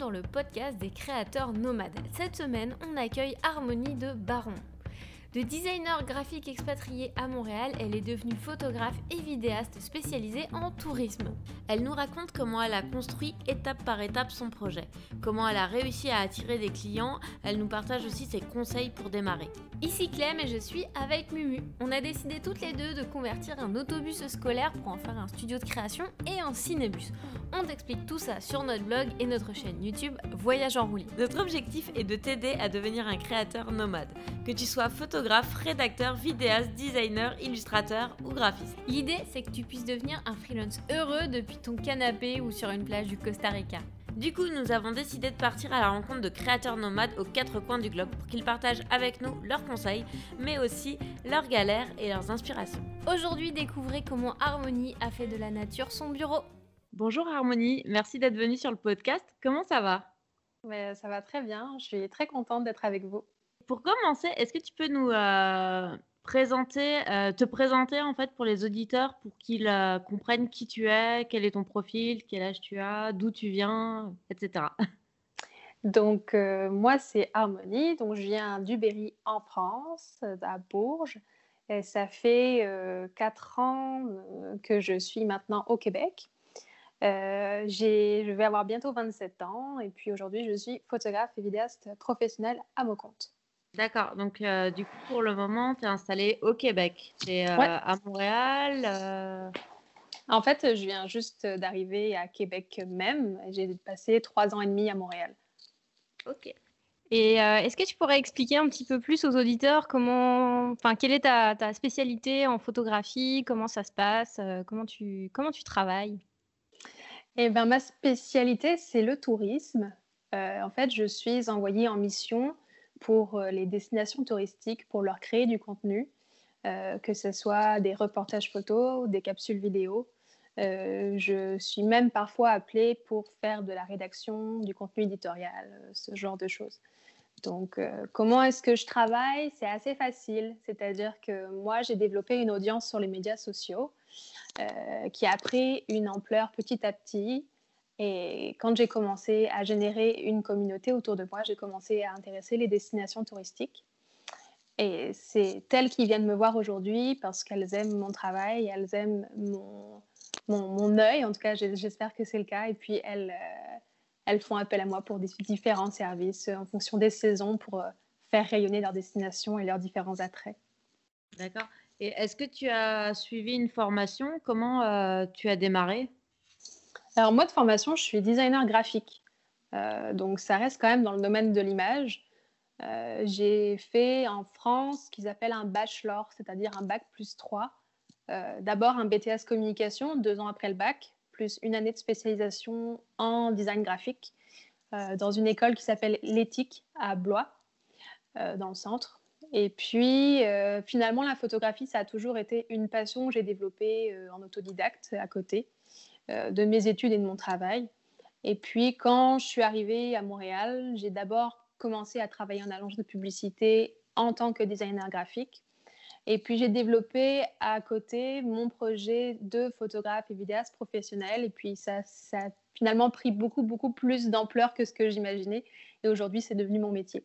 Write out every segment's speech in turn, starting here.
dans le podcast des créateurs nomades. Cette semaine, on accueille Harmonie de Baron. De designer graphique expatriée à Montréal, elle est devenue photographe et vidéaste spécialisée en tourisme. Elle nous raconte comment elle a construit étape par étape son projet, comment elle a réussi à attirer des clients, elle nous partage aussi ses conseils pour démarrer. Ici Clem et je suis avec Mumu. On a décidé toutes les deux de convertir un autobus scolaire pour en faire un studio de création et un cinébus. On t'explique tout ça sur notre blog et notre chaîne YouTube Voyage en roulis. Notre objectif est de t'aider à devenir un créateur nomade, que tu sois photographe photographe, rédacteur, vidéaste, designer, illustrateur ou graphiste. L'idée, c'est que tu puisses devenir un freelance heureux depuis ton canapé ou sur une plage du Costa Rica. Du coup, nous avons décidé de partir à la rencontre de créateurs nomades aux quatre coins du globe pour qu'ils partagent avec nous leurs conseils, mais aussi leurs galères et leurs inspirations. Aujourd'hui, découvrez comment Harmonie a fait de la nature son bureau. Bonjour Harmonie, merci d'être venue sur le podcast. Comment ça va? Mais Ça va très bien, je suis très contente d'être avec vous. Pour commencer, est-ce que tu peux nous euh, présenter, euh, te présenter en fait pour les auditeurs pour qu'ils euh, comprennent qui tu es, quel est ton profil, quel âge tu as, d'où tu viens, etc. Donc moi c'est Harmonie, donc je viens du Berry en France, à Bourges. Ça fait quatre ans que je suis maintenant au Québec. je vais avoir bientôt 27 ans et puis aujourd'hui je suis photographe et vidéaste professionnel à mon compte. D'accord. Donc, euh, du coup, pour le moment, tu es installé au Québec. Tu es euh, à Montréal. Euh. En fait, je viens juste d'arriver à Québec même. J'ai passé trois ans et demi à Montréal. Ok. Et est-ce que tu pourrais expliquer un petit peu plus aux auditeurs comment, enfin, quelle est ta, ta spécialité en photographie, comment ça se passe, comment tu, comment tu travailles? Eh ben, ma spécialité, c'est le tourisme. en fait, je suis envoyée en mission pour euh, les destinations touristiques, pour leur créer du contenu, euh, que ce soit des reportages photos, des capsules vidéo. Euh, je suis même parfois appelée pour faire de la rédaction, du contenu éditorial, ce genre de choses. Donc, comment est-ce que je travaille? C'est assez facile. C'est-à-dire que moi, j'ai développé une audience sur les médias sociaux qui a pris une ampleur petit à petit. Et quand j'ai commencé à générer une communauté autour de moi, j'ai commencé à intéresser les destinations touristiques. Et c'est elles qui viennent me voir aujourd'hui parce qu'elles aiment mon travail, elles aiment mon, mon, œil, en tout cas j'espère que c'est le cas. Et puis elles, euh, elles font appel à moi pour différents services en fonction des saisons pour euh, faire rayonner leur destination et leurs différents attraits. D'accord. Et est-ce que tu as suivi une formation? Comment euh, tu as démarré? Alors moi de formation, je suis designer graphique. Euh, donc ça reste quand même dans le domaine de l'image. Euh, j'ai fait en France ce qu'ils appellent un bachelor, c'est-à-dire un bac plus 3. Euh, d'abord un BTS communication, deux ans après le bac, plus une année de spécialisation en design graphique dans une école qui s'appelle l'éthique à Blois, dans le centre. Et puis, finalement, la photographie, ça a toujours été une passion que j'ai développée en autodidacte à côté. Euh, de mes études et de mon travail. Et puis, quand je suis arrivée à Montréal, j'ai d'abord commencé à travailler en agence de publicité en tant que designer graphique. Et puis, j'ai développé à côté mon projet de photographe et vidéaste professionnel. Et puis, ça, ça a finalement pris beaucoup, beaucoup plus d'ampleur que ce que j'imaginais. Et aujourd'hui, c'est devenu mon métier.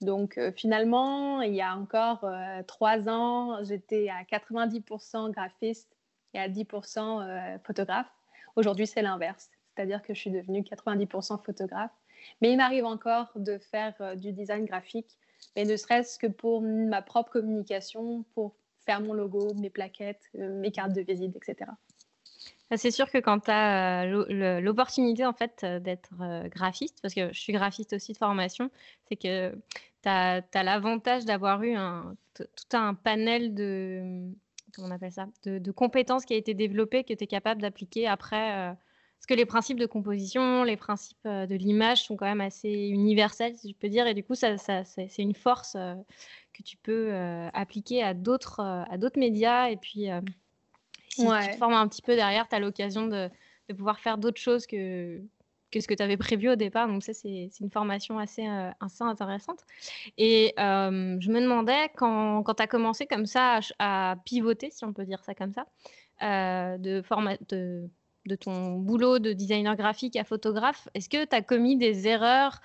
Donc, euh, finalement, il y a encore euh, trois ans, j'étais à 90% graphiste et à 10% photographe. Aujourd'hui, c'est l'inverse, c'est-à-dire que je suis devenue 90% photographe. Mais il m'arrive encore de faire euh, du design graphique, mais ne serait-ce que pour ma propre communication, pour faire mon logo, mes plaquettes, euh, mes cartes de visite, etc. Ah, c'est sûr que quand tu as euh, l'opportunité en fait d'être graphiste, parce que je suis graphiste aussi de formation, c'est que tu as, l'avantage d'avoir eu tout un panel de, on appelle ça, de, compétences qui a été développée, que tu es capable d'appliquer après. Euh, parce que les principes de composition, les principes euh, de l'image sont quand même assez universels, si je peux dire, et du coup, ça, c'est une force euh, que tu peux appliquer à d'autres médias. Et puis, si tu te formes un petit peu derrière, tu as l'occasion de, de, pouvoir faire d'autres choses que, que ce que tu avais prévu au départ. Donc ça, c'est une formation assez, euh, assez intéressante. Et euh, je me demandais, quand, tu as commencé comme ça à, pivoter, si on peut dire ça comme ça, euh, de, ton boulot de designer graphique à photographe, est-ce que tu as commis des erreurs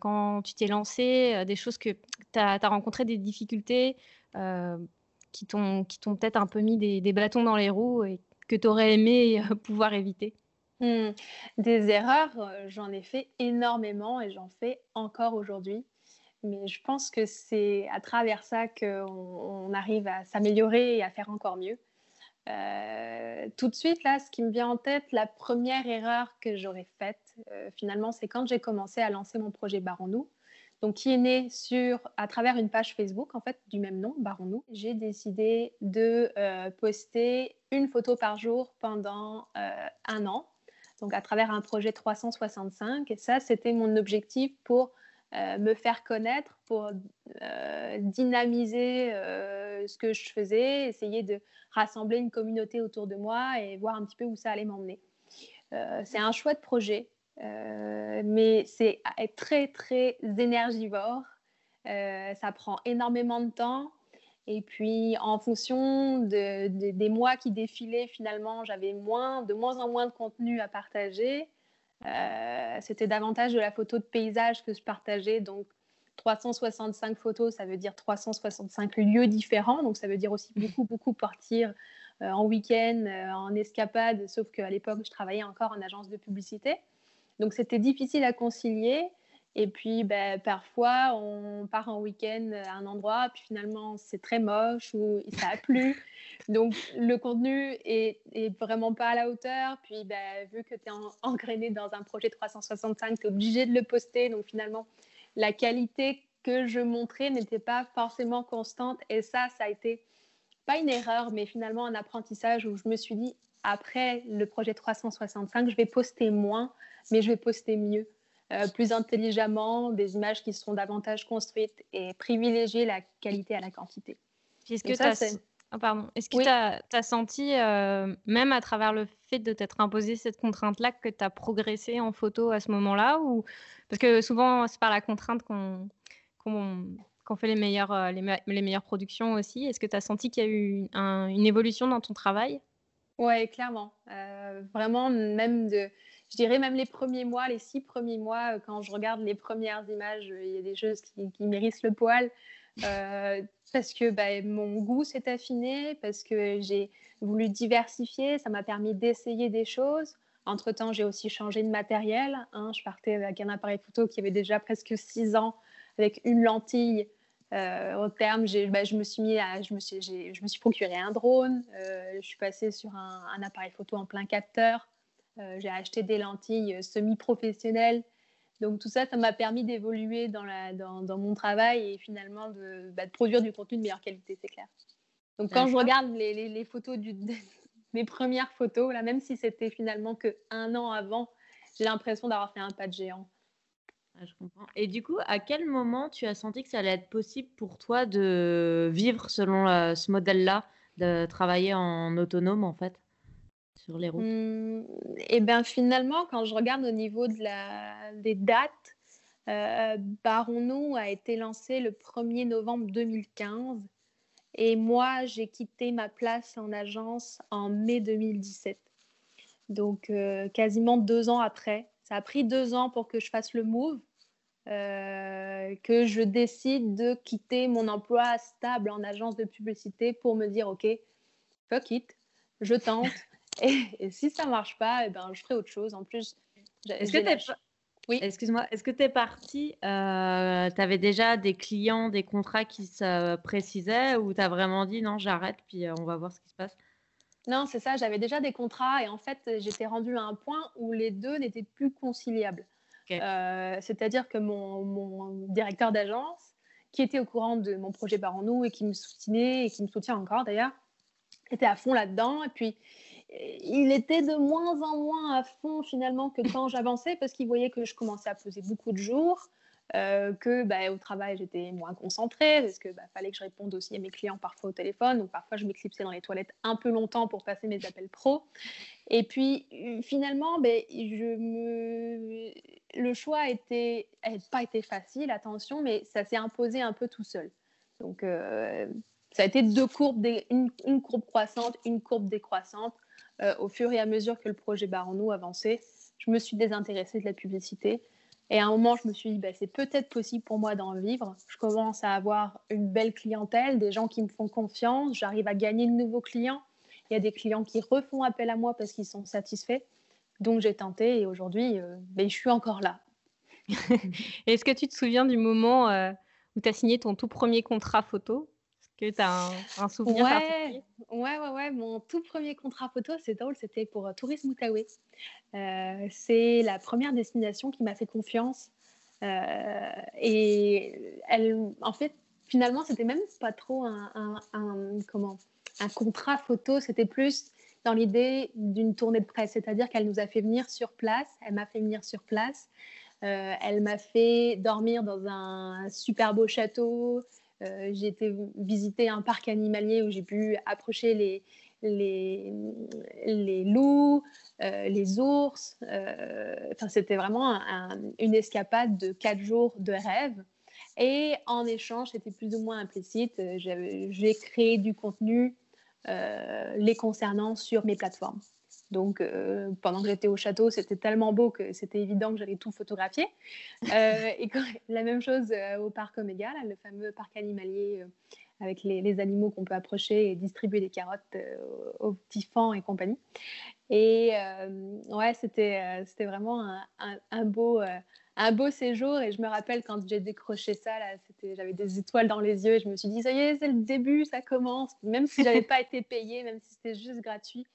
quand tu t'es lancé, des choses que tu as, rencontré des difficultés qui t'ont peut-être un peu mis des, bâtons dans les roues et que tu aurais aimé pouvoir éviter? Mmh. Des erreurs, j'en ai fait énormément et j'en fais encore aujourd'hui. Mais je pense que c'est à travers ça qu'on arrive à s'améliorer et à faire encore mieux. Euh, tout de suite, là, ce qui me vient en tête, la première erreur que j'aurais faite, euh, finalement, c'est quand j'ai commencé à lancer mon projet Baron donc qui est né sur, à travers une page Facebook, en fait, du même nom, Baron J'ai décidé de euh, poster une photo par jour pendant un an, donc à travers un projet 365. Et ça, c'était mon objectif pour euh, me faire connaître, pour euh, dynamiser euh, ce que je faisais, essayer de rassembler une communauté autour de moi et voir un petit peu où ça allait m'emmener. c'est un chouette projet, mais c'est très très énergivore. ça prend énormément de temps. Et puis, en fonction des mois qui défilaient, finalement, j'avais moins, de moins en moins de contenu à partager. Euh, c'était davantage de la photo de paysage que je partageais. Donc, 365 photos, ça veut dire 365 lieux différents. Donc, ça veut dire aussi beaucoup, beaucoup partir euh, en week-end, euh, en escapade, sauf qu'à l'époque, je travaillais encore en agence de publicité. Donc, c'était difficile à concilier. Et puis, ben, parfois, on part en week-end à un endroit, puis finalement, c'est très moche ou ça a plu. Donc, le contenu est, est, vraiment pas à la hauteur. Puis, ben, vu que tu es engrainé dans un projet 365, tu es obligé de le poster. Donc, finalement, la qualité que je montrais n'était pas forcément constante. Et ça, ça a été pas une erreur, mais finalement un apprentissage où je me suis dit, après le projet 365, je vais poster moins, mais je vais poster mieux. Euh, plus intelligemment, des images qui seront davantage construites et privilégier la qualité à la quantité. Est-ce que tu as... Oh. Est-ce que tu as, senti, euh, même à travers le fait de t'être imposé cette contrainte-là, que tu as progressé en photo à ce moment-là ou... Parce que souvent, c'est par la contrainte qu'on fait les meilleures, euh, les, les, meilleures productions aussi. Est-ce que tu as senti qu'il y a eu une évolution dans ton travail? Oui, clairement. vraiment, même de je dirais même les premiers mois, les six premiers mois, euh, quand je regarde les premières images, euh, il y a des choses qui, qui mérissent le poil. Euh, parce que bah, mon goût s'est affiné, parce que j'ai voulu diversifier, ça m'a permis d'essayer des choses. Entre-temps, j'ai aussi changé de matériel. Hein. Je partais avec un appareil photo qui avait déjà presque six ans, avec une lentille. au terme, bah, je, me suis mis je, me suis, procuré un drone. je suis passée sur un, appareil photo en plein capteur. Euh, j'ai acheté des lentilles euh, semi-professionnelles. Donc tout ça, ça m'a permis d'évoluer dans, dans, mon travail et finalement de, bah, de, produire du contenu de meilleure qualité, c'est clair. Donc quand je regarde les, les, photos du, mes premières photos, là, même si c'était finalement que un an avant, j'ai l'impression d'avoir fait un pas de géant. Ah, je comprends. Et du coup, à quel moment tu as senti que ça allait être possible pour toi de vivre selon euh, ce modèle-là, de travailler en autonome en fait? Les routes? Mmh, Et eh bien finalement, quand je regarde au niveau de la, des dates, euh, a été lancé le 1er novembre 2015 et moi j'ai quitté ma place en agence en mai 2017. Donc euh, quasiment deux ans après. Ça a pris deux ans pour que je fasse le move, euh, que je décide de quitter mon emploi stable en agence de publicité pour me dire ok, fuck it, je tente. Et, si ça marche pas, eh ben, je ferai autre chose. En plus, est-ce que tu oui. Excuse-moi, est-ce que tu es parti euh, Tu avais déjà des clients, des contrats qui se précisaient ou tu as vraiment dit non, j'arrête, puis euh, on va voir ce qui se passe? Non, c'est ça, j'avais déjà des contrats et en fait, j'étais rendue à un point où les deux n'étaient plus conciliables. Euh, c'est-à-dire que mon, mon directeur d'agence, qui était au courant de mon projet Baron Nous et qui me soutenait et qui me soutient encore d'ailleurs, était à fond là-dedans. Et puis, il était de moins en moins à fond finalement que quand j'avançais parce qu'il voyait que je commençais à poser beaucoup de jours, euh, que bah, au travail j'étais moins concentrée parce que bah, fallait que je réponde aussi à mes clients parfois au téléphone, donc parfois je m'éclipsais dans les toilettes un peu longtemps pour passer mes appels pro. Et puis euh, finalement, ben, le choix n'a pas été facile, attention, mais ça s'est imposé un peu tout seul. Donc euh, ça a été deux courbes, une, courbe croissante, une courbe décroissante. Euh, au fur et à mesure que le projet Baronou avançait, je me suis désintéressée de la publicité. Et à un moment, je me suis dit, bah, c'est peut-être possible pour moi d'en vivre. Je commence à avoir une belle clientèle, des gens qui me font confiance, j'arrive à gagner de nouveaux clients. Il y a des clients qui refont appel à moi parce qu'ils sont satisfaits. Donc j'ai tenté et aujourd'hui, euh, ben, je suis encore là. Est-ce que tu te souviens du moment euh, où tu as signé ton tout premier contrat photo? Que tu as un, souvenir ouais, particulier? Ouais, ouais, ouais, Mon tout premier contrat photo, c'est drôle, c'était pour euh, Tourisme Outaouais. c'est la première destination qui m'a fait confiance. et elle, en fait, finalement, c'était même pas trop un, comment, un contrat photo, c'était plus dans l'idée d'une tournée de presse, c'est-à-dire qu'elle nous a fait venir sur place, elle m'a fait venir sur place, euh, elle m'a fait dormir dans un super beau château, euh, j'ai été visiter un parc animalier où j'ai pu approcher les, les, loups, euh, les ours. Enfin, c'était vraiment une escapade de quatre jours de rêve. Et en échange, c'était plus ou moins implicite. J'ai créé du contenu euh, les concernant sur mes plateformes. Donc, euh, pendant que j'étais au château, c'était tellement beau que c'était évident que j'allais tout photographier. Euh, et la même chose au parc Oméga, le fameux parc animalier avec les, animaux qu'on peut approcher et distribuer des carottes aux petits fans et compagnie. Et ouais, c'était c'était vraiment un, un beau, un beau séjour. Et je me rappelle quand j'ai décroché ça, j'avais des étoiles dans les yeux et je me suis dit, ça y est, c'est le début, ça commence. Même si j'avais pas été payée, même si c'était juste gratuit,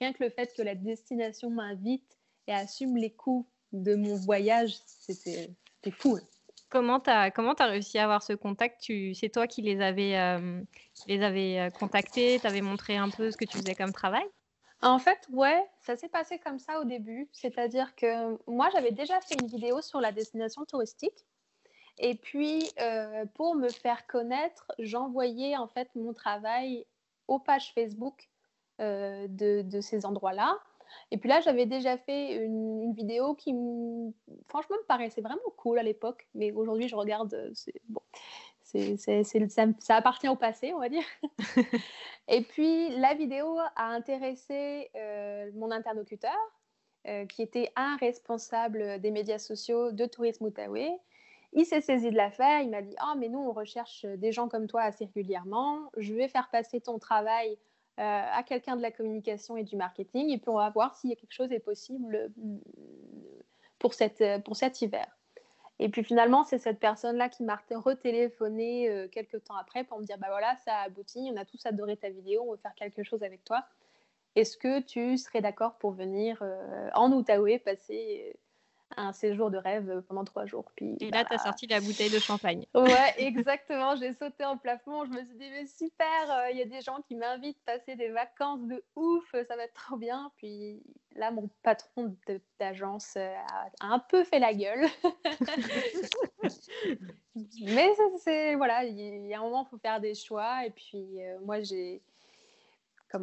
rien que le fait que la destination m'invite et assume les coûts de mon voyage, c'était fou. Hein. Comment tu as, comment as réussi à avoir ce contact? C'est toi qui les avais, euh, les avais euh, contactés, tu avais montré un peu ce que tu faisais comme travail? En fait, ouais, ça s'est passé comme ça au début. C'est-à-dire que moi, j'avais déjà fait une vidéo sur la destination touristique. Et puis, euh, pour me faire connaître, j'envoyais en fait mon travail aux pages Facebook euh, de, ces endroits-là. Et puis là, j'avais déjà fait une, vidéo qui, franchement, me paraissait vraiment cool à l'époque. Mais aujourd'hui, je regarde, euh, c'est bon, ça, appartient au passé, on va dire. et puis, la vidéo a intéressé euh, mon interlocuteur, euh, qui était un responsable des médias sociaux de Tourisme Outaouais. Il s'est saisi de l'affaire, il m'a dit Ah, mais nous, on recherche des gens comme toi assez régulièrement. Je vais faire passer ton travail à quelqu'un de la communication et du marketing, et puis on va voir s'il y a quelque chose est possible pour, cette, pour cet hiver. Et puis finalement, c'est cette personne-là qui m'a retéléphoné euh, quelques temps après pour me dire bah voilà, ça a abouti, on a tous adoré ta vidéo, on veut faire quelque chose avec toi. Est-ce que tu serais d'accord pour venir euh, en Outaouais passer un séjour de rêve pendant trois jours. Puis, et là, tu as bah sorti la bouteille de champagne. Ouais, exactement. J'ai sauté en plafond. Je me suis dit, mais super, euh, il y a des gens qui m'invitent à passer des vacances de ouf, ça va être trop bien. Puis là, mon patron d'agence euh, a un peu fait la gueule. mais c'est, voilà, il y a un moment, il faut faire des choix. Et puis, euh, moi, j'ai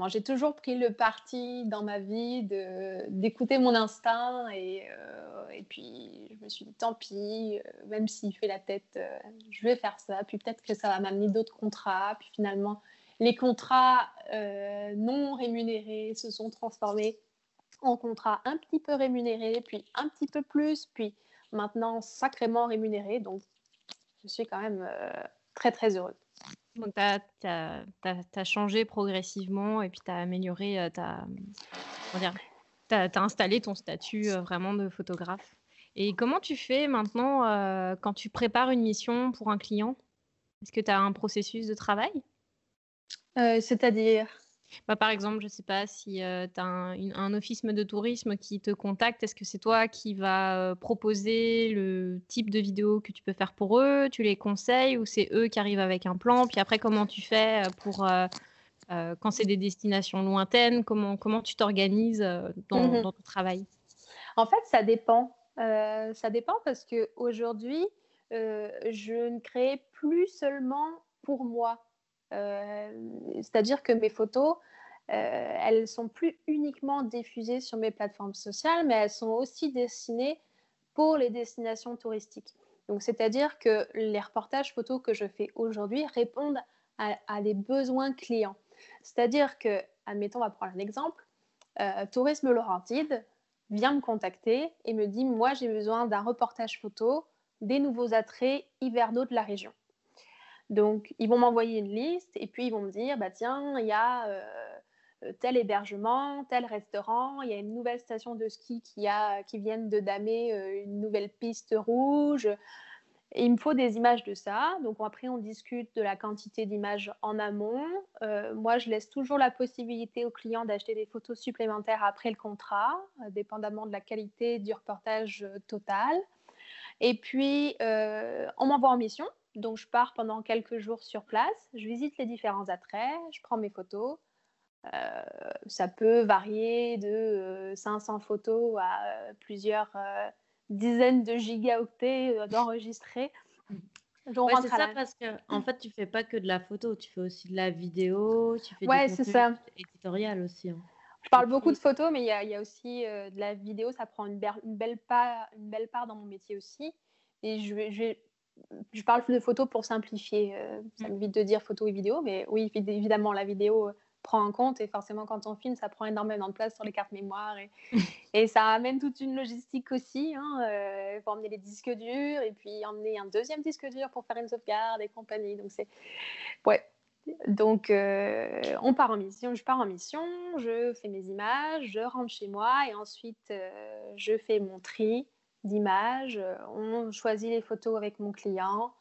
j'ai toujours pris le parti dans ma vie d'écouter mon instinct et, euh, et, puis je me suis dit tant pis, euh, même s'il fait la tête, euh, je vais faire ça. Puis peut-être que ça va m'amener d'autres contrats. Puis finalement, les contrats non rémunérés se sont transformés en contrats un petit peu rémunérés, puis un petit peu plus, puis maintenant sacrément rémunérés. Donc je suis quand même très très heureuse. Donc, tu as, changé progressivement et puis tu as amélioré, euh, tu as, installé ton statut euh, vraiment de photographe. Et comment tu fais maintenant euh, quand tu prépares une mission pour un client? Est-ce que tu as un processus de travail? C'est-à-dire? Bah, par exemple, je ne sais pas si euh, tu as un, office de tourisme qui te contacte, est-ce que c'est toi qui vas euh, proposer le type de vidéo que tu peux faire pour eux Tu les conseilles ou c'est eux qui arrivent avec un plan? Puis après, comment tu fais euh, pour quand c'est des destinations lointaines Comment, comment tu t'organises dans, mmh dans, ton travail? En fait, ça dépend. ça dépend parce qu'aujourd'hui, je ne crée plus seulement pour moi. Euh, c'est-à-dire que mes photos, euh, elles sont plus uniquement diffusées sur mes plateformes sociales, mais elles sont aussi destinées pour les destinations touristiques. Donc, c'est-à-dire que les reportages photos que je fais aujourd'hui répondent à, des besoins clients. C'est-à-dire que, admettons, on va prendre un exemple, euh, Tourisme Laurentide vient me contacter et me dit, moi j'ai besoin d'un reportage photo des nouveaux attraits hivernaux de la région. Donc, ils vont m'envoyer une liste et puis ils vont me dire, bah tiens, il y a euh, tel hébergement, tel restaurant, il y a une nouvelle station de ski qui, a, qui de damer euh, une nouvelle piste rouge. il me faut des images de ça. Donc après, on discute de la quantité d'images en amont. Euh, moi, je laisse toujours la possibilité aux clients d'acheter des photos supplémentaires après le contrat, dépendamment de la qualité du reportage total. Et puis, on m'envoie en mission. Donc, je pars pendant quelques jours sur place. Je visite les différents attraits. Je prends mes photos. Euh, ça peut varier de 500 euh, photos à euh, plusieurs dizaines de gigaoctets d'enregistrés. Ouais, c'est ça parce que en fait tu fais pas que de la photo, tu fais aussi de la vidéo, tu fais ouais, contenu éditorial aussi. Hein. Je parle beaucoup de photos, mais il y, y, a aussi de la vidéo, ça prend une, une, belle part, une belle part dans mon métier aussi. Et je vais, je, parle de photos pour simplifier, ça mm. m'évite de dire photo et vidéo, mais oui, évidemment, la vidéo prend en compte et forcément quand on filme ça prend énormément de place sur les cartes mémoire et, et ça amène toute une logistique aussi hein, euh, faut emmener les disques durs et puis emmener un deuxième disque dur pour faire une sauvegarde et compagnie donc c'est ouais donc euh, on part en mission je pars en mission je fais mes images je rentre chez moi et ensuite euh, je fais mon tri d'images on choisit les photos avec mon client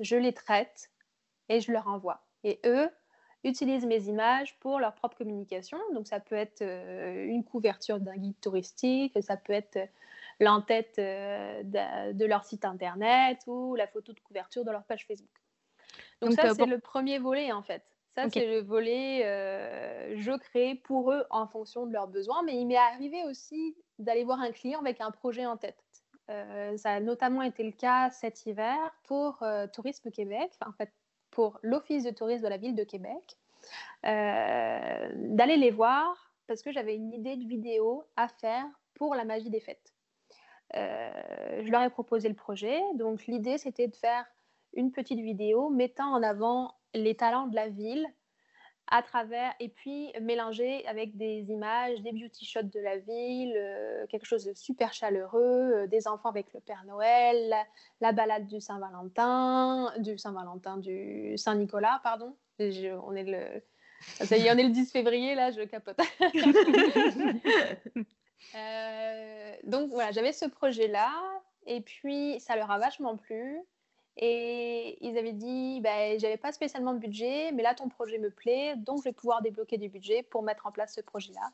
je les traite et je leur envoie et eux utilisent mes images pour leur propre communication. Donc ça peut être euh, une couverture d'un guide touristique, ça peut être euh, l'entête euh, de, leur site internet ou la photo de couverture de leur page Facebook. Donc, ça, c'est le premier volet en fait. Ça, c'est le volet je crée pour eux en fonction de leurs besoins. Mais il m'est arrivé aussi d'aller voir un client avec un projet en tête. Ça a notamment été le cas cet hiver pour Tourisme Québec. en fait, pour l'Office de tourisme de la ville de Québec, euh, d'aller les voir parce que j'avais une idée de vidéo à faire pour la magie des fêtes. Euh, je leur ai proposé le projet. Donc l'idée, c'était de faire une petite vidéo mettant en avant les talents de la ville à travers et puis mélanger avec des images, des beauty shots de la ville, euh, quelque chose de super chaleureux, euh, des enfants avec le Père Noël, la, balade du Saint-Valentin, du Saint-Valentin, du Saint-Nicolas, pardon. on est le ça y est, on est le 10 février là, je capote. Euh, donc voilà, j'avais ce projet là et puis ça leur a vachement plu. Et ils avaient dit, bah, j'avais pas spécialement de budget, mais là ton projet me plaît, donc je vais pouvoir débloquer du budget pour mettre en place ce projet-là.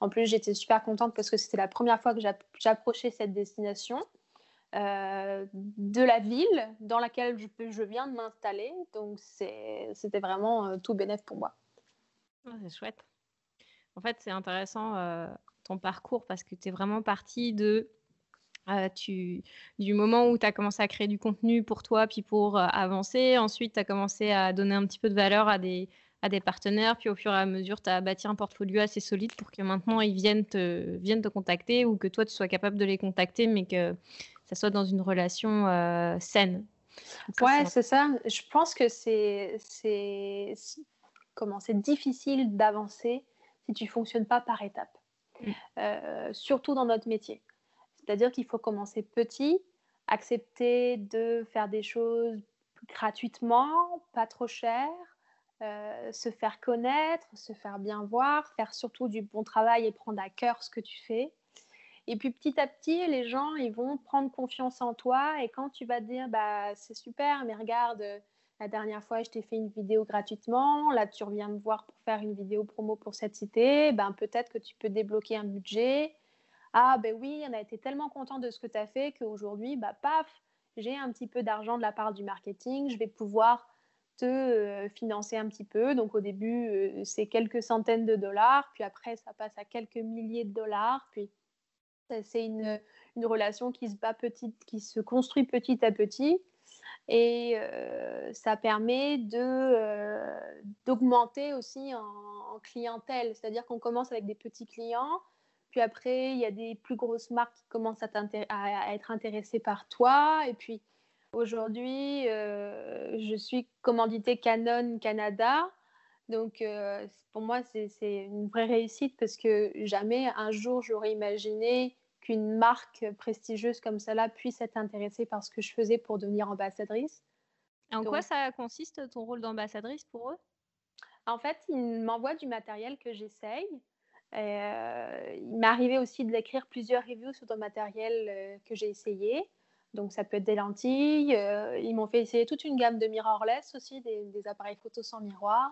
En plus, j'étais super contente parce que c'était la première fois que j'approchais cette destination euh, de la ville dans laquelle je, viens de m'installer. Donc c'était vraiment euh, tout bénéf pour moi. c'est chouette. En fait, c'est intéressant euh, ton parcours parce que tu es vraiment partie de euh, tu, du moment où tu as commencé à créer du contenu pour toi, puis pour euh, avancer, ensuite tu as commencé à donner un petit peu de valeur à des, à des partenaires, puis au fur et à mesure tu as bâti un portfolio assez solide pour que maintenant ils viennent te, viennent te contacter ou que toi tu sois capable de les contacter, mais que ça soit dans une relation euh, saine. ouais, c'est ça. Je pense que c'est comment c'est difficile d'avancer si tu fonctionnes pas par étapes, mmh. surtout dans notre métier. C'est-à-dire qu'il faut commencer petit, accepter de faire des choses gratuitement, pas trop cher, euh, se faire connaître, se faire bien voir, faire surtout du bon travail et prendre à cœur ce que tu fais. Et puis petit à petit, les gens, ils vont prendre confiance en toi. Et quand tu vas dire, bah, c'est super, mais regarde, la dernière fois, je t'ai fait une vidéo gratuitement. Là, tu reviens me voir pour faire une vidéo promo pour cette cité. Ben, peut-être que tu peux débloquer un budget. Ah ben oui, on a été tellement content de ce que tu as fait qu'aujourd'hui, bah paf, j'ai un petit peu d'argent de la part du marketing, je vais pouvoir te euh, financer un petit peu. Donc au début, euh, c'est quelques centaines de dollars, puis après, ça passe à quelques milliers de dollars, puis c'est une, une, relation qui se bat petite, qui se construit petit à petit. Et euh, ça permet d'augmenter aussi en clientèle, c'est-à-dire qu'on commence avec des petits clients, puis après, il y a des plus grosses marques qui commencent à, être intéressées par toi. Et puis, Aujourd'hui, je suis commanditée Canon Canada. Donc, pour moi, c'est une vraie réussite parce que jamais un jour j'aurais imaginé qu'une marque prestigieuse comme celle-là puisse être intéressée par ce que je faisais pour devenir ambassadrice. En quoi ça consiste ton rôle d'ambassadrice pour eux? En fait, ils m'envoient du matériel que j'essaye. Euh, il m'est arrivé aussi d'écrire plusieurs reviews sur le matériel euh, que j'ai essayé. Donc, ça peut être des lentilles. Euh, ils m'ont fait essayer toute une gamme de mirrorless aussi, des, des appareils photo sans miroir.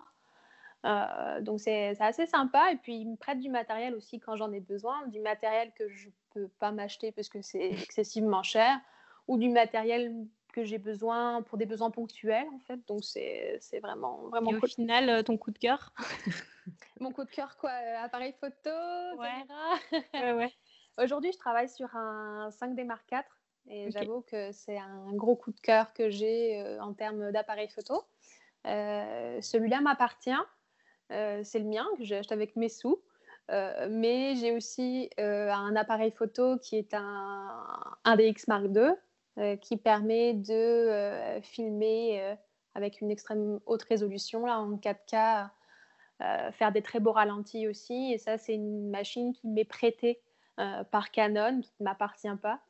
donc, c'est assez sympa. Et puis, ils me prêtent du matériel aussi quand j'en ai besoin, du matériel que je ne peux pas m'acheter parce que c'est excessivement cher, ou du matériel que j'ai besoin pour des besoins ponctuels en fait. Donc c'est vraiment vraiment. Et au final, euh, ton coup de cœur Mon coup de cœur quoi euh, Appareil photo, ouais. ouais. Aujourd'hui, je travaille sur un 5D Mark IV et j'avoue que c'est un gros coup de cœur que j'ai euh, en termes d'appareil photo. Celui-là m'appartient, c'est le mien que j'ai acheté avec mes sous. mais j'ai aussi un appareil photo qui est un, un DX Mark II euh, qui permet de euh, filmer euh, avec une extrême haute résolution, là, en 4K, faire des très beaux ralentis aussi. Et ça, c'est une machine qui m'est prêtée par Canon, qui ne m'appartient pas.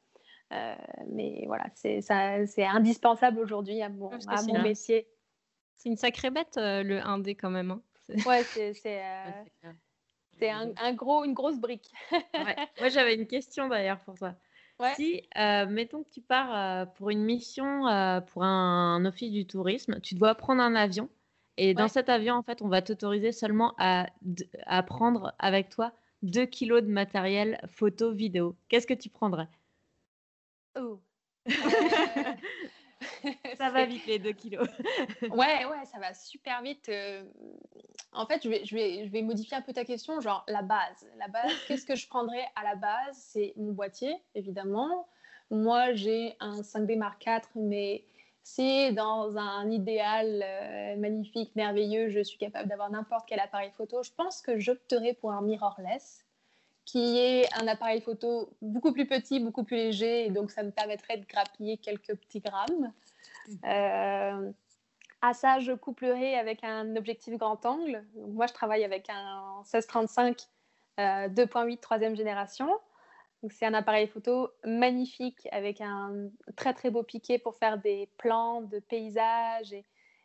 mais voilà, c'est indispensable aujourd'hui à mon, à mon métier. C'est une sacrée bête, le 1D quand même. Hein. Ouais, c'est un, un, gros, une grosse brique. ouais. Moi, j'avais une question d'ailleurs pour toi. Si, euh, mettons que tu pars euh, pour une mission euh, pour un, office du tourisme, tu dois prendre un avion. Et dans cet avion, en fait, on va t'autoriser seulement à, à, prendre avec toi 2 kilos de matériel photo, vidéo. Qu'est-ce que tu prendrais? Oh. ça va vite les 2 kilos. ouais, ouais, ça va super vite. En fait, je vais, je, vais, je vais modifier un peu ta question, genre la base. La base, qu'est-ce que je prendrais à la base? C'est mon boîtier, évidemment. Moi, j'ai un 5D Mark IV, mais c'est dans un idéal euh, magnifique, merveilleux, je suis capable d'avoir n'importe quel appareil photo. Je pense que j'opterais pour un mirrorless, qui est un appareil photo beaucoup plus petit, beaucoup plus léger, et donc ça me permettrait de grappiller quelques petits grammes. Euh, à ça, je couplerai avec un objectif grand angle. moi, je travaille avec un 1635 euh, 2.8 troisième génération. C'est un appareil photo magnifique avec un très très beau piqué pour faire des plans de paysages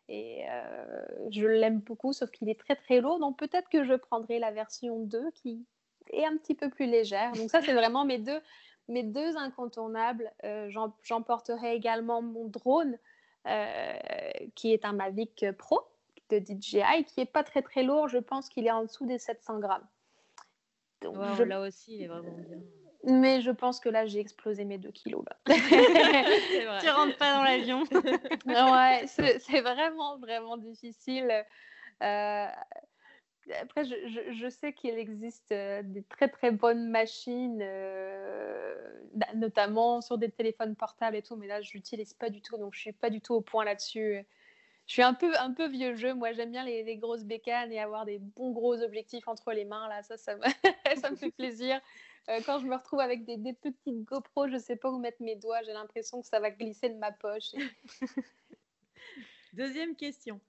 et, euh, je l'aime beaucoup, sauf qu'il est très très lourd. Donc peut-être que je prendrai la version 2 qui est un petit peu plus légère. Donc ça, c'est vraiment mes deux, mes deux incontournables. Euh, J'emporterai également mon drone qui est un Mavic Pro de DJI, qui est pas très très lourd. Je pense qu'il est en dessous des 700 grammes. Donc, je... Là aussi, il est vraiment bien. Mais je pense que là, j'ai explosé mes 2 kilos. Là. tu rentres pas dans l'avion. ouais, c'est vraiment, vraiment difficile. Euh, après, je, sais qu'il existe euh, des très très bonnes machines, euh, notamment sur des téléphones portables et tout, mais là, je l'utilise pas du tout, donc je suis pas du tout au point là-dessus. Je suis un peu, un peu vieux jeu. Moi, j'aime bien les, grosses bécanes et avoir des bons gros objectifs entre les mains. Là, ça, ça me, ça me fait plaisir. Euh, quand je me retrouve avec des, petites GoPro, je sais pas où mettre mes doigts. J'ai l'impression que ça va glisser de ma poche. Deuxième question.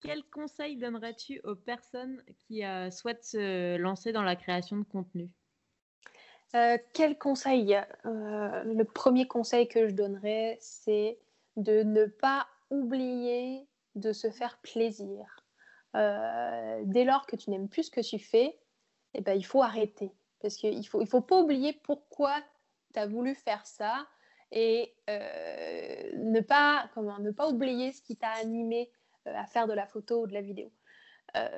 Quel conseil donnerais-tu aux personnes qui euh, souhaitent se lancer dans la création de contenu? Euh, Quel conseil? Euh, Le premier conseil que je donnerais, c'est de ne pas oublier de se faire plaisir. dès lors que tu n'aimes plus ce que tu fais, eh ben, il faut arrêter. Parce qu'il ne faut, il faut pas oublier pourquoi tu as voulu faire ça et ne, pas, comment, ne pas oublier ce qui t'a animé à faire de la photo ou de la vidéo. Euh,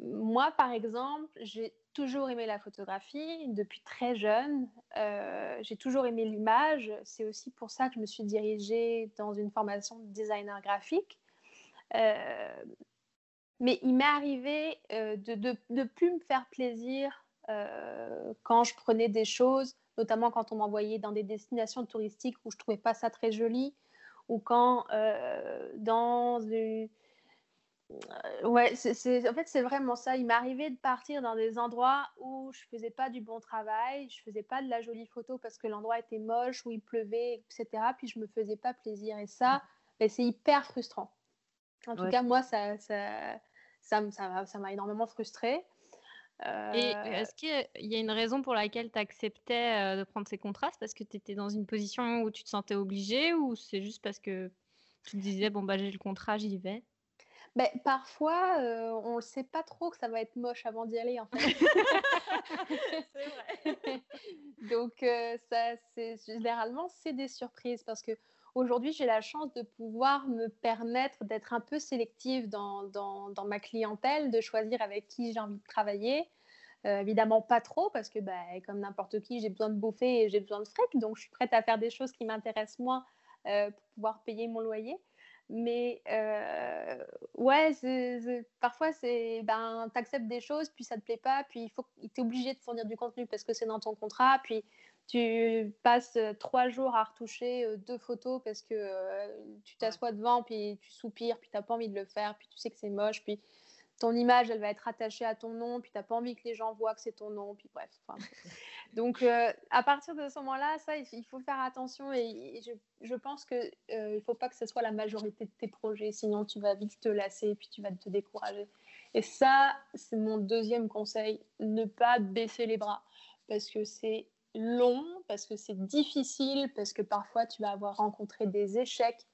moi, par exemple, j'ai toujours aimé la photographie depuis très jeune. Euh, j'ai toujours aimé l'image. C'est aussi pour ça que je me suis dirigée dans une formation de designer graphique. Euh, mais il m'est arrivé de ne plus me faire plaisir quand je prenais des choses, notamment quand on m'envoyait dans des destinations touristiques où je trouvais pas ça très joli, ou quand dans une ouais, c'est, en fait, c'est vraiment ça. Il m'arrivait de partir dans des endroits où je faisais pas du bon travail, je faisais pas de la jolie photo parce que l'endroit était moche, où il pleuvait, etc. Puis je me faisais pas plaisir. Et ça, ben, c'est hyper frustrant. En tout cas, moi, ça, ça, ça, ça, m'a énormément frustrée. Et est-ce qu'il y a une raison pour laquelle tu acceptais de prendre ces contrastes? Parce que tu étais dans une position où tu te sentais obligée ou c'est juste parce que tu te disais, bon, bah, j'ai le contrat, j'y vais? Ben, parfois, on ne sait pas trop que ça va être moche avant d'y aller, en fait. c'est vrai. Donc, ça, c'est, généralement, c'est des surprises parce que aujourd'hui, j'ai la chance de pouvoir me permettre d'être un peu sélective dans, dans, dans ma clientèle, de choisir avec qui j'ai envie de travailler. évidemment, pas trop, parce que bah, comme n'importe qui, j'ai besoin de bouffer et j'ai besoin de fric, donc je suis prête à faire des choses qui m'intéressent moins pour pouvoir payer mon loyer. Mais euh, ouais, parfois, c'est ben, tu acceptes des choses, puis ça te plaît pas, puis il faut tu es obligé de fournir du contenu parce que c'est dans ton contrat, puis tu passes trois jours à retoucher deux photos parce que tu t'assois devant, puis tu soupires, puis tu n'as pas envie de le faire, puis tu sais que c'est moche, puis ton image, elle va être attachée à ton nom, puis tu n'as pas envie que les gens voient que c'est ton nom, puis bref. Donc, euh, à partir de ce moment-là, ça, il faut faire attention et je, pense qu'il euh, ne faut pas que ce soit la majorité de tes projets, sinon tu vas vite te lasser et puis tu vas te décourager. Et ça, c'est mon deuxième conseil, ne pas baisser les bras, parce que c'est long, parce que c'est difficile, parce que parfois tu vas avoir rencontré des échecs,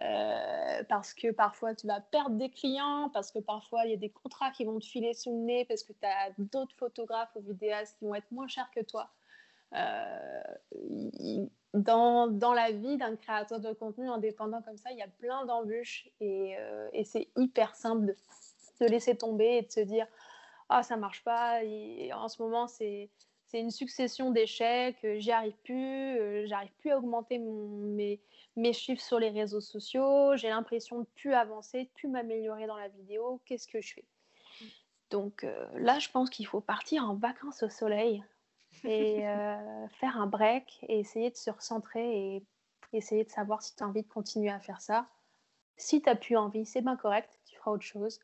euh, parce que parfois tu vas perdre des clients, parce que parfois il y a des contrats qui vont te filer sous le nez, parce que tu as d'autres photographes ou vidéastes qui vont être moins chers que toi. Euh, dans, dans, la vie d'un créateur de contenu indépendant comme ça, il y a plein d'embûches et, euh, et c'est hyper simple de, de, laisser tomber et de se dire Ah, ça marche pas. Et en ce moment, c'est c'est une succession d'échecs, j'y arrive plus, j'arrive plus à augmenter mes, mes chiffres sur les réseaux sociaux, j'ai l'impression de plus avancer, de plus m'améliorer dans la vidéo, qu'est-ce que je fais? Donc euh, là, je pense qu'il faut partir en vacances au soleil et euh, faire un break et essayer de se recentrer et essayer de savoir si tu as envie de continuer à faire ça. Si tu n'as plus envie, c'est bien correct, tu feras autre chose.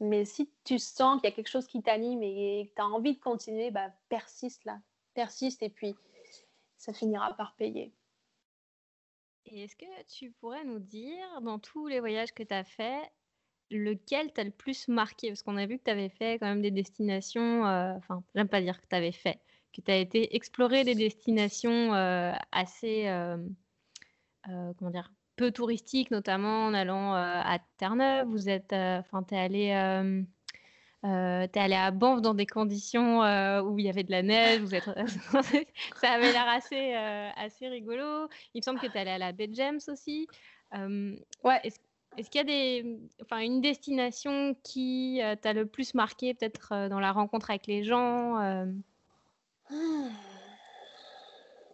Mais si tu sens qu'il y a quelque chose qui t'anime et que tu as envie de continuer, bah, persiste là, persiste et puis ça finira par payer. Et est-ce que tu pourrais nous dire, dans tous les voyages que tu as fait, lequel t'a le plus marqué? Parce qu'on a vu que tu avais fait quand même des destinations, euh, enfin, j'aime pas dire que tu avais fait, que tu as été explorer des destinations euh, assez, euh, comment dire, peu touristiques, notamment en allant à Terre-Neuve. Vous êtes, enfin, tu es allé euh, tu es allé à Banff dans des conditions euh, où il y avait de la neige. Vous êtes... ça avait l'air assez, euh, assez rigolo. Il me semble que tu es allé à la Baie James aussi. ouais. Est-ce, qu'il y a des, enfin, une destination qui t'a le plus marqué, peut-être dans la rencontre avec les gens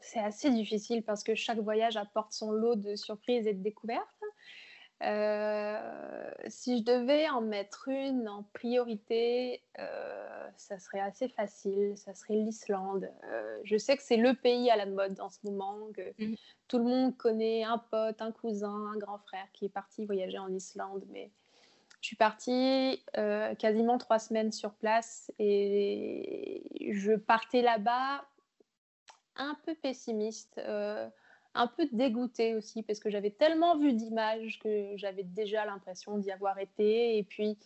C'est assez difficile parce que chaque voyage apporte son lot de surprises et de découvertes. Euh, si je devais en mettre une en priorité, euh, ça serait assez facile, ça serait l'Islande. Euh, je sais que c'est le pays à la mode en ce moment, que mmh. tout le monde connaît un pote, un cousin, un grand frère qui est parti voyager en Islande, mais je suis partie quasiment trois semaines sur place et je partais là-bas un peu pessimiste un peu dégoûtée aussi parce que j'avais tellement vu d'images que j'avais déjà l'impression d'y avoir été. Et puis,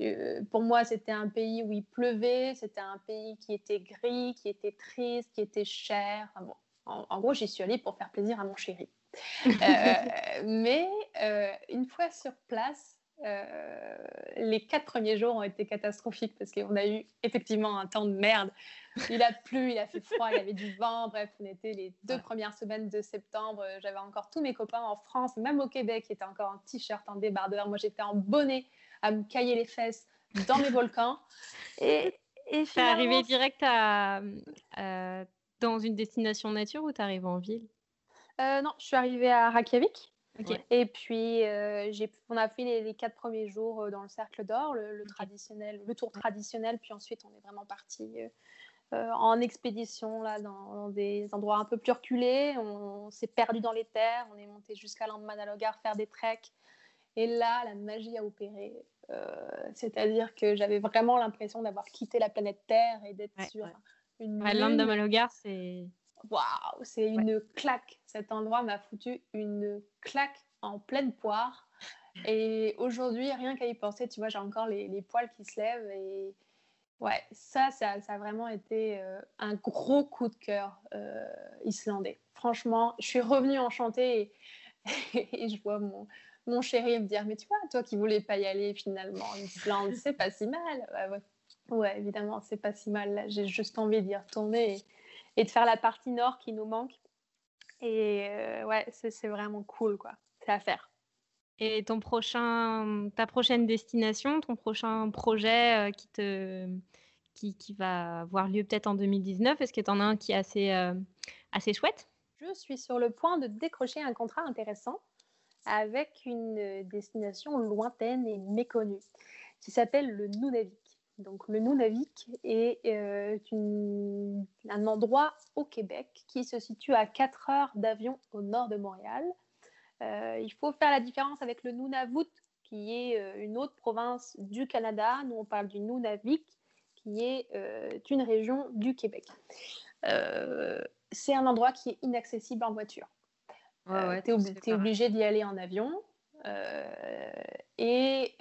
euh, pour moi, c'était un pays où il pleuvait, c'était un pays qui était gris, qui était triste, qui était cher. en, gros, j'y suis allée pour faire plaisir à mon chéri. Euh, mais euh, une fois sur place, euh, les quatre premiers jours ont été catastrophiques parce qu'on a eu effectivement un temps de merde. Il a plu, il a fait froid, il y avait du vent. Bref, on était les deux premières semaines de septembre. J'avais encore tous mes copains en France, même au Québec, qui étaient encore en t-shirt, en débardeur. Moi, j'étais en bonnet à me cailler les fesses dans mes volcans. Et, et finalement... arrivé direct à, euh, dans une destination nature ou t'es arrivé en ville? Euh, Non, je suis arrivée à Reykjavik. Et puis, euh, on a fait les, quatre premiers jours euh, dans le Cercle d'Or, le, traditionnel, le tour traditionnel. Puis ensuite, on est vraiment parti euh, en expédition là, dans, des endroits un peu plus reculés. On, s'est perdu dans les terres. On est monté jusqu'à Landmannalaugar faire des treks. Et là, la magie a opéré. C'est-à-dire que j'avais vraiment l'impression d'avoir quitté la planète Terre et d'être sur une. L'Inde de Malogar, c'est. Waouh, c'est une claque. Cet endroit m'a foutu une claque en pleine poire. Et aujourd'hui, rien qu'à y penser, tu vois, j'ai encore les, les, poils qui se lèvent. Et ouais, ça, ça, ça a vraiment été euh, un gros coup de cœur euh, islandais. Franchement, je suis revenue enchantée et, et je vois mon, mon, chéri me dire Mais tu vois, toi qui voulais pas y aller finalement en Islande, c'est pas si mal. Ouais, ouais. ouais évidemment, c'est pas si mal. J'ai juste envie d'y retourner et, et, de faire la partie nord qui nous manque. Et euh, ouais, c'est vraiment cool, quoi. C'est à faire. Et ton prochain, ta prochaine destination, ton prochain projet euh, qui, te, qui, qui, va avoir lieu peut-être en 2019, est-ce que tu en as un qui est assez, euh, assez chouette? Je suis sur le point de décrocher un contrat intéressant avec une destination lointaine et méconnue qui s'appelle le Nunavik. Donc le Nunavik est euh, une, un endroit au Québec qui se situe à 4 heures d'avion au nord de Montréal euh, il faut faire la différence avec le Nunavut, qui est euh, une autre province du Canada. Nous, on parle du Nunavik, qui est une région du Québec. c'est un endroit qui est inaccessible en voiture. Ouais, tu es, obligé d'y aller en avion. Et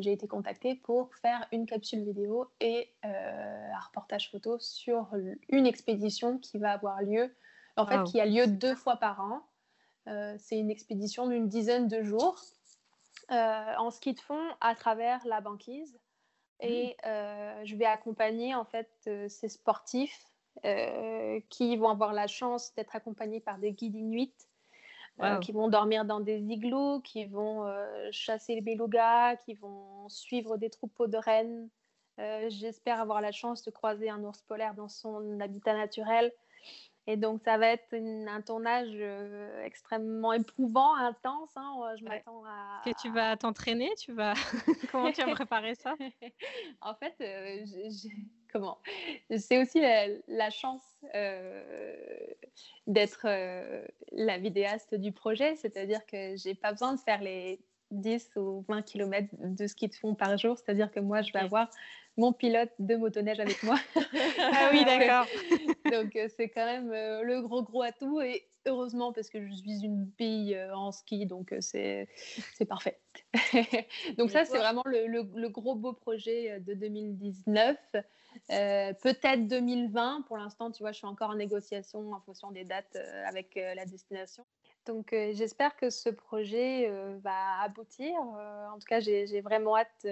j'ai été contactée pour faire une capsule vidéo et un reportage photo sur une expédition qui va avoir lieu, en fait, qui a lieu deux fois par an. Euh, c'est une expédition d'une dizaine de jours euh, en ski de fond à travers la banquise. Et euh, je vais accompagner en fait ces sportifs qui vont avoir la chance d'être accompagnés par des guides inuits qui vont dormir dans des igloos, qui vont chasser les belugas, qui vont suivre des troupeaux de rennes. J'espère avoir la chance de croiser un ours polaire dans son habitat naturel. Et donc, ça va être un tournage euh, extrêmement éprouvant, intense. Hein. Je m'attends à. Que tu vas t'entraîner? Tu vas. Comment tu as préparé ça? En fait, euh, comment? C'est aussi la, chance euh, d'être la vidéaste du projet, c'est-à-dire que j'ai pas besoin de faire les 10 ou 20 km de ski de fond par jour, c'est-à-dire que moi, je vais avoir mon pilote de motoneige avec moi. ah oui, d'accord. Donc euh, c'est quand même euh, le gros gros atout et heureusement parce que je suis une bille euh, en ski, donc c'est parfait. donc ça c'est vraiment le, le, gros beau projet de 2019. Peut-être 2020. Pour l'instant, tu vois, je suis encore en négociation en fonction des dates avec la destination. Donc j'espère que ce projet va aboutir. en tout cas, j'ai vraiment hâte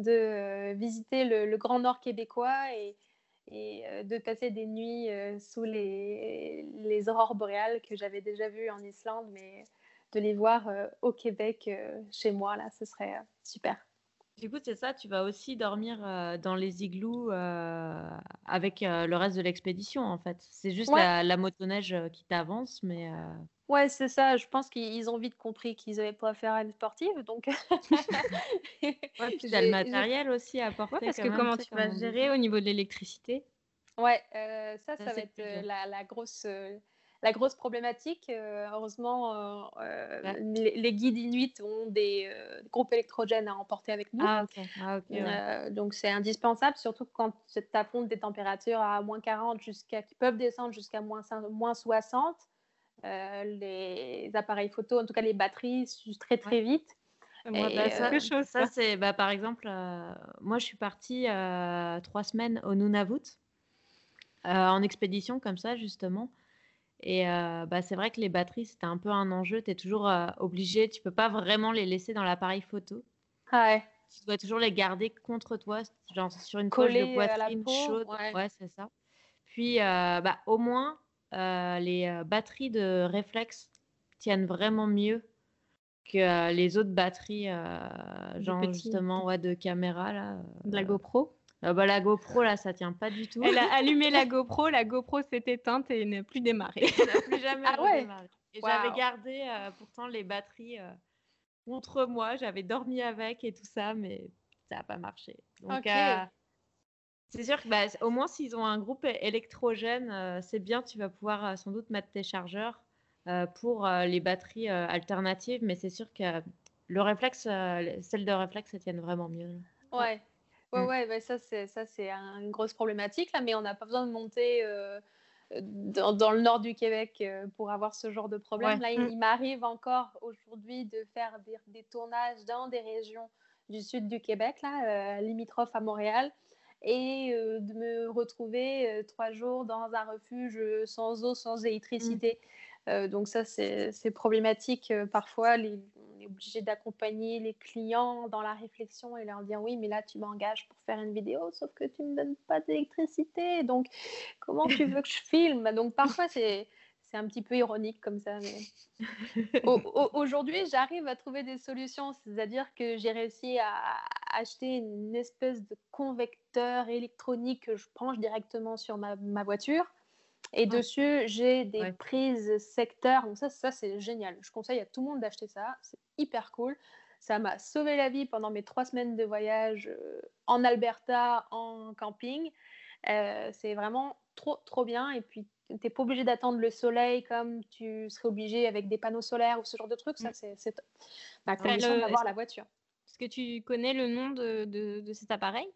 de euh, visiter le, Grand Nord québécois et, euh, de passer des nuits euh, sous les, les aurores boréales que j'avais déjà vues en Islande, mais de les voir au Québec chez moi, là, ce serait super. Du coup, c'est ça, tu vas aussi dormir dans les igloos avec le reste de l'expédition, en fait. C'est juste la, la, motoneige qui t'avance, mais... Ouais, c'est ça. Je pense qu'ils ont vite compris qu'ils n'avaient pas affaire à une sportive. Donc, ouais, puis a le matériel aussi à apporter. parce que comment tu vas gérer au niveau de l'électricité? Ouais, euh, ça, ça, va être euh, la, grosse, euh, la grosse problématique. heureusement, les, guides inuits ont des groupes électrogènes à emporter avec nous. Ah. Ah, donc, c'est indispensable, surtout quand tu affrontes des températures à moins 40 jusqu'à, qui peuvent descendre jusqu'à moins, moins 60. Euh, les appareils photo, en tout cas les batteries, très très vite. Moi, bah, ça, chose, ça c'est bah, par exemple, euh, moi je suis partie euh, trois semaines au Nunavut en expédition comme ça justement. Et bah, c'est vrai que les batteries c'était un peu un enjeu. Tu es toujours obligé, tu peux pas vraiment les laisser dans l'appareil photo. Ouais. Tu dois toujours les garder contre toi, genre sur une colle de poitrine chaude. Ouais, c'est ça. Puis bah, au moins les batteries de réflexe tiennent vraiment mieux que les autres batteries, genre justement ouais, de caméra. Là, de la GoPro? Bah, la GoPro, là, ça tient pas du tout. Elle a allumé la GoPro, la GoPro s'est éteinte et n'a plus démarré. Elle n'a plus jamais ah redémarré. Et j'avais gardé pourtant les batteries contre moi, j'avais dormi avec et tout ça, mais ça n'a pas marché. Donc, c'est sûr que bah, au moins s'ils ont un groupe électrogène, euh, c'est bien, tu vas pouvoir euh, sans doute mettre tes chargeurs euh, pour les batteries alternatives, mais c'est sûr que le réflexe, euh, celles de réflexe, elles tiennent vraiment mieux. Ouais. Ouais, Mm. ouais, bah ça c'est ça c'est un- une grosse problématique là, mais on n'a pas besoin de monter euh, dans, dans le nord du Québec euh, pour avoir ce genre de problème. Ouais. Là, il, Mm. il m'arrive encore aujourd'hui de faire des, des tournages dans des régions du sud du Québec, là, euh, limitrophes à Montréal, et euh, de me retrouver euh, trois jours dans un refuge euh, sans eau, sans électricité. Euh, donc ça, c'est problématique. euh, parfois, les- on est obligé d'accompagner les clients dans la réflexion et leur dire oui, mais là, tu m'engages pour faire une vidéo, sauf que tu ne me donnes pas d'électricité. Donc, comment tu veux que je filme? Donc, parfois, c'est c'est un petit peu ironique comme ça. Mais... Au- au- Aujourd'hui, j'arrive à trouver des solutions. C'est-à-dire que j'ai réussi à acheter une espèce de convecteur électronique que je branche directement sur ma, ma voiture. Et dessus, j'ai des Ouais. prises secteurs. Donc ça, ça c'est génial. Je conseille à tout le monde d'acheter ça. C'est hyper cool. Ça m'a sauvé la vie pendant mes trois semaines de voyage euh, en Alberta, en camping. Euh, c'est vraiment trop, trop bien. Et puis, tu n'es pas obligé d'attendre le soleil comme tu serais obligé avec des panneaux solaires ou ce genre de trucs. Ça, Mm. c'est top. Après, condition d'avoir la voiture. Est-ce que tu connais le nom de, de- de cet appareil?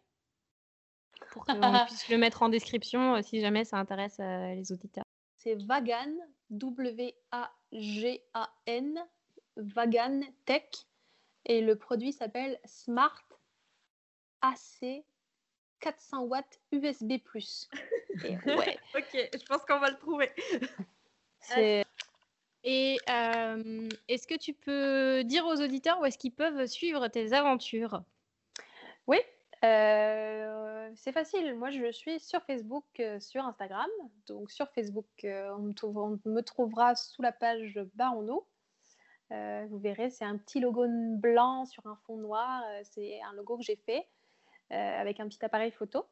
Pour qu'on puisse le mettre en description euh, si jamais ça intéresse euh, les auditeurs. C'est Vagan, W-A-G-A-N, Vagan Tech. Et le produit s'appelle Smart AC 400 watts USB+. Ouais, Ok, je pense qu'on va le trouver. c'est... Et euh, est-ce que tu peux dire aux auditeurs où est-ce qu'ils peuvent suivre tes aventures? Oui, euh, c'est facile. Moi, je suis sur Facebook, euh, sur Instagram. Donc, sur Facebook, euh, on, me trouvera sous la page Barono. Euh, vous verrez, c'est un petit logo blanc sur un fond noir. C'est un logo que j'ai fait avec un petit appareil photo.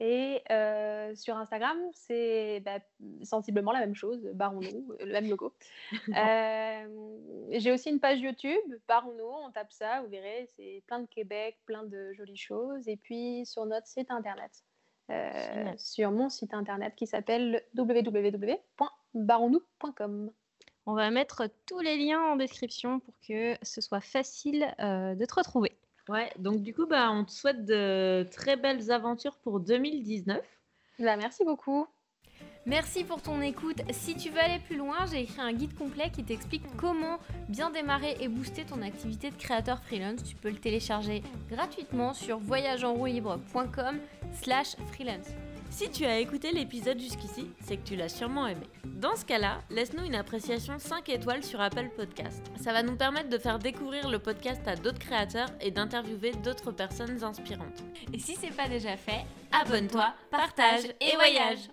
Et euh, sur Instagram, c'est bah, sensiblement la même chose, Barono, le même logo. Euh, j'ai aussi une page YouTube, Barono, on tape ça, vous verrez, c'est plein de Québec, plein de jolies choses. Et puis sur notre site internet, euh, sur mon site internet qui s'appelle www.baronou.com. On va mettre tous les liens en description pour que ce soit facile euh, de te retrouver. Ouais, donc du coup, bah, on te souhaite de très belles aventures pour 2019. Bah, merci beaucoup. Merci pour ton écoute. Si tu veux aller plus loin, j'ai écrit un guide complet qui t'explique comment bien démarrer et booster ton activité de créateur freelance. Tu peux le télécharger gratuitement sur voyageenrouelibre.com slash freelance. Si tu as écouté l'épisode jusqu'ici, c'est que tu l'as sûrement aimé. Dans ce cas-là, laisse-nous une appréciation 5 étoiles sur Apple Podcast. Ça va nous permettre de faire découvrir le podcast à d'autres créateurs et d'interviewer d'autres personnes inspirantes. Et si c'est pas déjà fait, abonne-toi, partage et voyage